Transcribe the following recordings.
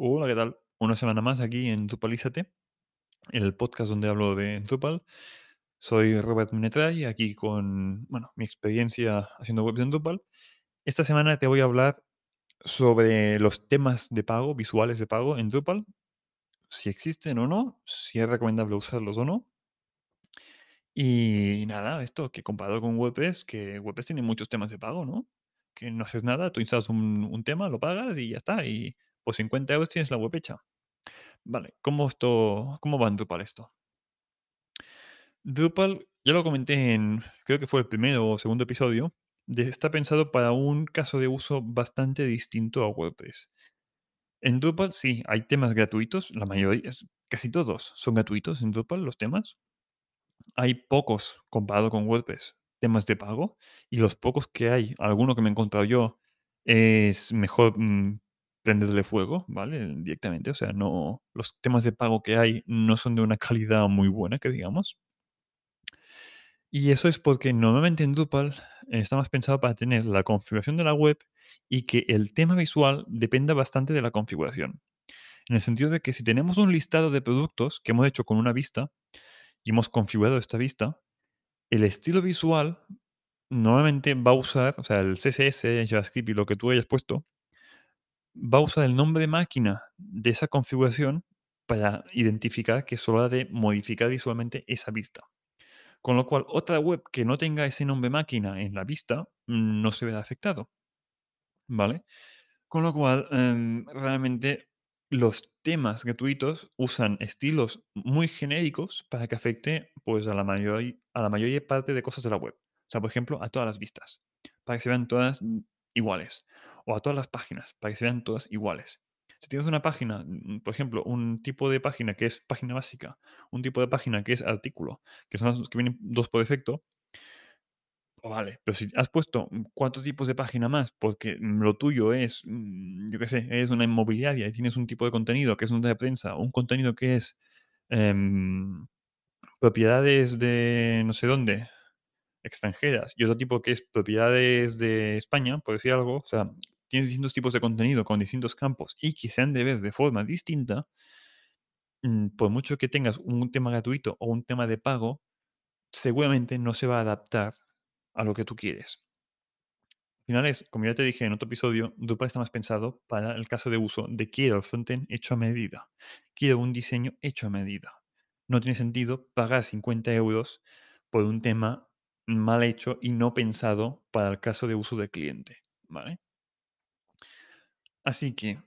Hola, ¿qué tal? Una semana más aquí en Drupalízate, el podcast donde hablo de Drupal. Soy Robert Minetray, aquí con, bueno, mi experiencia haciendo webs en Drupal. Esta semana te voy a hablar sobre los temas de pago, visuales de pago en Drupal, si existen o no, si es recomendable usarlos o no. Y nada, esto que comparado con WordPress, que WordPress tiene muchos temas de pago, ¿no? Que no haces nada, tú instalas un, un tema, lo pagas y ya está. Y por 50 euros tienes la web hecha. Vale, ¿cómo, esto, cómo va en Drupal esto? Drupal, ya lo comenté en, creo que fue el primero o segundo episodio, está pensado para un caso de uso bastante distinto a WordPress. En Drupal sí, hay temas gratuitos, la mayoría, casi todos son gratuitos en Drupal, los temas. Hay pocos comparado con WordPress, temas de pago, y los pocos que hay, alguno que me he encontrado yo, es mejor mm, prenderle fuego, ¿vale? Directamente, o sea, no, los temas de pago que hay no son de una calidad muy buena, que digamos. Y eso es porque normalmente en Drupal está más pensado para tener la configuración de la web y que el tema visual dependa bastante de la configuración. En el sentido de que si tenemos un listado de productos que hemos hecho con una vista y hemos configurado esta vista, el estilo visual normalmente va a usar, o sea, el CSS, JavaScript y lo que tú hayas puesto, va a usar el nombre de máquina de esa configuración para identificar que solo ha de modificar visualmente esa vista. Con lo cual, otra web que no tenga ese nombre máquina en la vista mm, no se verá afectado, ¿vale? Con lo cual, em, realmente los temas gratuitos usan estilos muy genéricos para que afecte pues, a, la mayor, a la mayoría parte de cosas de la web. O sea, por ejemplo, a todas las vistas, para que se vean todas mm, iguales. O a todas las páginas, para que se vean todas iguales. Si tienes una página, mm, por ejemplo, un tipo de página que es página básica, un tipo de página que es artículo, que son los que vienen dos por defecto, Oh, Vale, pero si has puesto mm, cuatro tipos de página más, porque mm, lo tuyo es, mm, yo qué sé, es una inmobiliaria y tienes un tipo de contenido que es nota de prensa, un contenido que es em, propiedades de no sé dónde, extranjeras, y otro tipo que es propiedades de España, por decir algo, o sea, tienes distintos tipos de contenido con distintos campos y que se han de ver de forma distinta, mm, por mucho que tengas un tema gratuito o un tema de pago, seguramente no se va a adaptar a lo que tú quieres. Al final como ya te dije en otro episodio, Drupal está más pensado para el caso de uso de quiero el frontend hecho a medida. Quiero un diseño hecho a medida. No tiene sentido pagar 50 euros por un tema mal hecho y no pensado para el caso de uso del cliente. ¿Vale? Así que,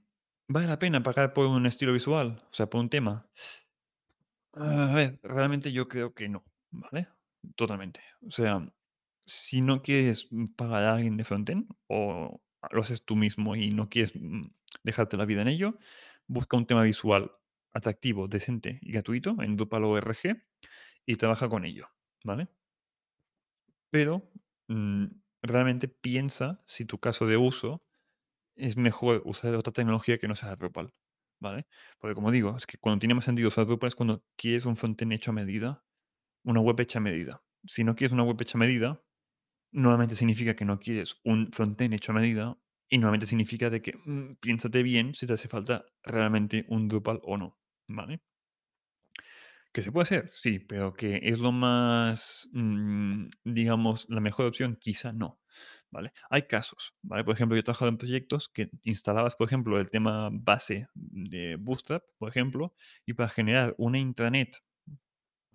¿vale la pena pagar por un estilo visual? O sea, por un tema. A ver, realmente yo creo que no, ¿vale? Totalmente. O sea, si no quieres pagar a alguien de frontend o lo haces tú mismo y no quieres mm, dejarte la vida en ello, busca un tema visual atractivo, decente y gratuito en Drupal ORG y trabaja con ello, ¿vale? Pero mm, realmente piensa si tu caso de uso es mejor usar otra tecnología que no sea Drupal, ¿vale? Porque como digo, es que cuando tiene más sentido usar Drupal es cuando quieres un frontend hecho a medida, una web hecha a medida. Si no quieres una web hecha a medida, normalmente significa que no quieres un frontend hecho a medida y normalmente significa de que mm, piénsate bien si te hace falta realmente un Drupal o no, ¿vale? Que se puede hacer, sí, pero que es lo más, mm, digamos, la mejor opción, quizá no, ¿vale? Hay casos, ¿vale? Por ejemplo, yo he trabajado en proyectos que instalabas, por ejemplo, el tema base de Bootstrap, por ejemplo, y para generar una intranet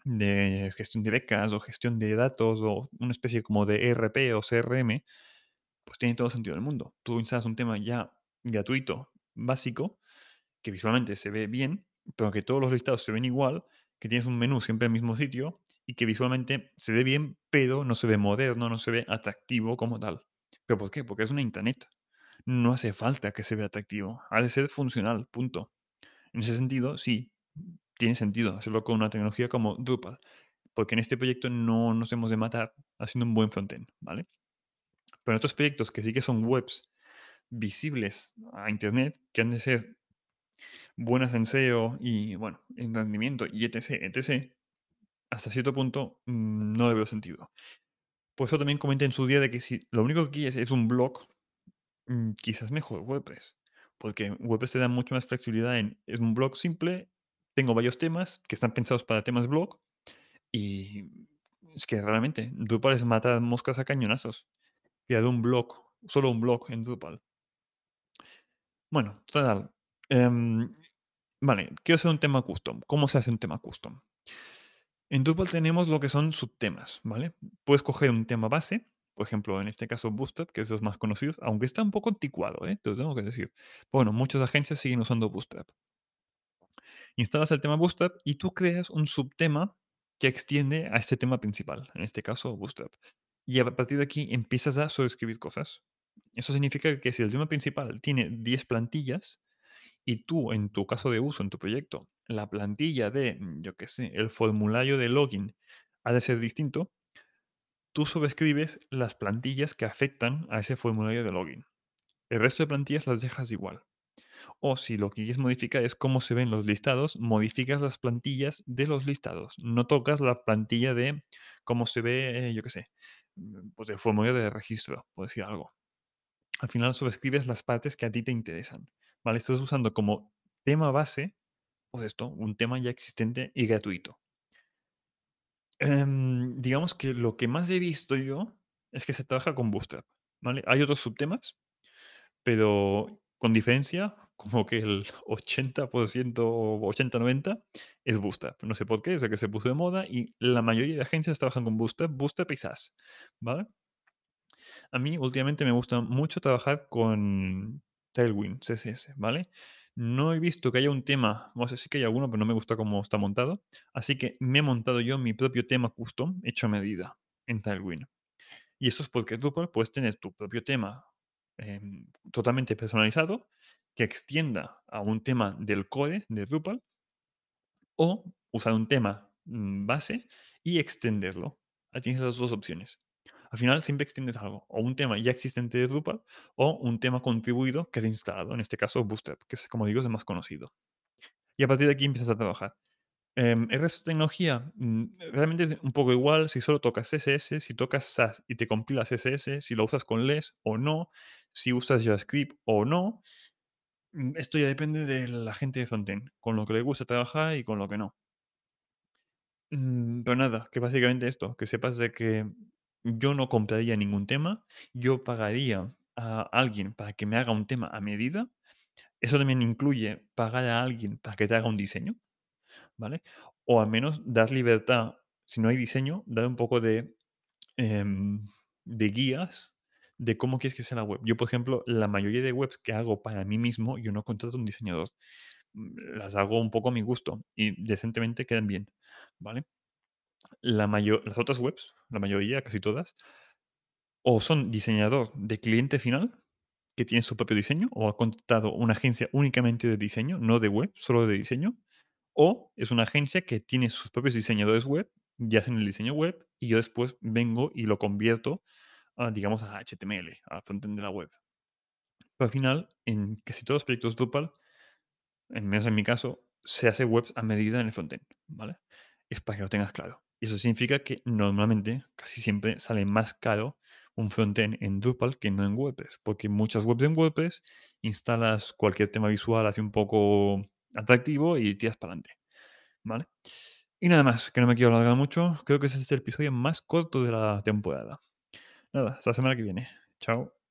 de gestión de becas o gestión de datos o una especie como de ERP o CRM, pues tiene todo sentido del mundo. Tú instalas un tema ya gratuito, básico, que visualmente se ve bien, pero que todos los listados se ven igual, que tienes un menú siempre en el mismo sitio y que visualmente se ve bien, pero no se ve moderno, no se ve atractivo como tal. ¿Pero por qué? Porque es una internet. No hace falta que se vea atractivo. Ha de ser funcional, punto. En ese sentido, sí, tiene sentido hacerlo con una tecnología como Drupal, porque en este proyecto no nos hemos de matar haciendo un buen frontend, ¿vale? Pero en otros proyectos que sí que son webs visibles a Internet, que han de ser buenas en SEO y, bueno, en rendimiento y etc., etc., hasta cierto punto mm, no le veo sentido. Por eso también comenté en su día de que si lo único que quieres es un blog, mm, quizás mejor WordPress. Porque WordPress te da mucho más flexibilidad en, es un blog simple, tengo varios temas que están pensados para temas blog y es que realmente Drupal es matar moscas a cañonazos. Crear un blog, solo un blog en Drupal. Bueno, total. em, vale, quiero hacer un tema custom. ¿Cómo se hace un tema custom? En Drupal tenemos lo que son subtemas, ¿vale? Puedes coger un tema base, por ejemplo, en este caso Bootstrap, que es de los más conocidos, aunque está un poco anticuado, ¿eh? Te lo tengo que decir. Bueno, muchas agencias siguen usando Bootstrap. Instalas el tema Bootstrap y tú creas un subtema que extiende a este tema principal, en este caso Bootstrap. Y a partir de aquí empiezas a sobreescribir cosas. Eso significa que si el tema principal tiene 10 plantillas y tú, en tu caso de uso, en tu proyecto, la plantilla de, mm, yo qué sé, el formulario de login ha de ser distinto, tú sobrescribes las plantillas que afectan a ese formulario de login. El resto de plantillas las dejas igual. O si lo que quieres modificar es cómo se ven los listados, modificas las plantillas de los listados. No tocas la plantilla de cómo se ve, eh, yo qué sé, mm, pues el formulario de registro, por decir algo. Al final sobrescribes las partes que a ti te interesan. ¿Vale? Estás usando como tema base, pues esto, un tema ya existente y gratuito. Em, digamos que lo que más he visto yo es que se trabaja con Bootstrap, ¿vale? Hay otros subtemas, pero con diferencia, como que el 80% o 80-90 es Bootstrap. No sé por qué, es el que se puso de moda y la mayoría de agencias trabajan con Bootstrap, Bootstrap y SAS, ¿vale? A mí últimamente me gusta mucho trabajar con Tailwind CSS, ¿vale? No he visto que haya un tema, no sé si que hay alguno, pero no me gusta cómo está montado. Así que me he montado yo mi propio tema custom hecho a medida en Tailwind. Y eso es porque Drupal puedes tener tu propio tema em, totalmente personalizado que extienda a un tema del core de Drupal o usar un tema mm, base y extenderlo. Ahí tienes las dos opciones. Al final siempre extiendes algo, o un tema ya existente de Drupal, o un tema contribuido que has instalado, en este caso Bootstrap, que es, como digo, es el más conocido. Y a partir de aquí empiezas a trabajar. Em, el resto de tecnología mm, realmente es un poco igual si solo tocas CSS, si tocas SAS y te compilas CSS, si lo usas con LESS o no, si usas JavaScript o no. Mm, Esto ya depende de la gente de frontend, con lo que le gusta trabajar y con lo que no. Mm, pero nada, que básicamente esto, que sepas de que yo no compraría ningún tema, yo pagaría a alguien para que me haga un tema a medida. Eso también incluye pagar a alguien para que te haga un diseño, ¿vale? O al menos dar libertad, si no hay diseño, dar un poco de, em, de guías de cómo quieres que sea la web. Yo, por ejemplo, la mayoría de webs que hago para mí mismo, yo no contrato un diseñador. Mm, Las hago un poco a mi gusto y decentemente quedan bien, ¿vale? La las otras webs, la mayoría, casi todas, o son diseñador de cliente final, que tiene su propio diseño, o ha contratado una agencia únicamente de diseño, no de web, solo de diseño, o es una agencia que tiene sus propios diseñadores web, y hacen el diseño web, y yo después vengo y lo convierto a, digamos, a HTML, al frontend de la web. Pero al final, en casi todos los proyectos Drupal, en menos en mi caso, se hace webs a medida en el frontend, ¿vale? Es para que lo tengas claro. Y eso significa que normalmente, casi siempre, sale más caro un frontend en Drupal que no en WordPress, porque muchas webs en WordPress instalas cualquier tema visual así un poco atractivo y tiras para adelante, ¿vale? Y nada más, que no me quiero alargar mucho, creo que ese es el episodio más corto de la temporada. Nada, hasta la semana que viene. Chao.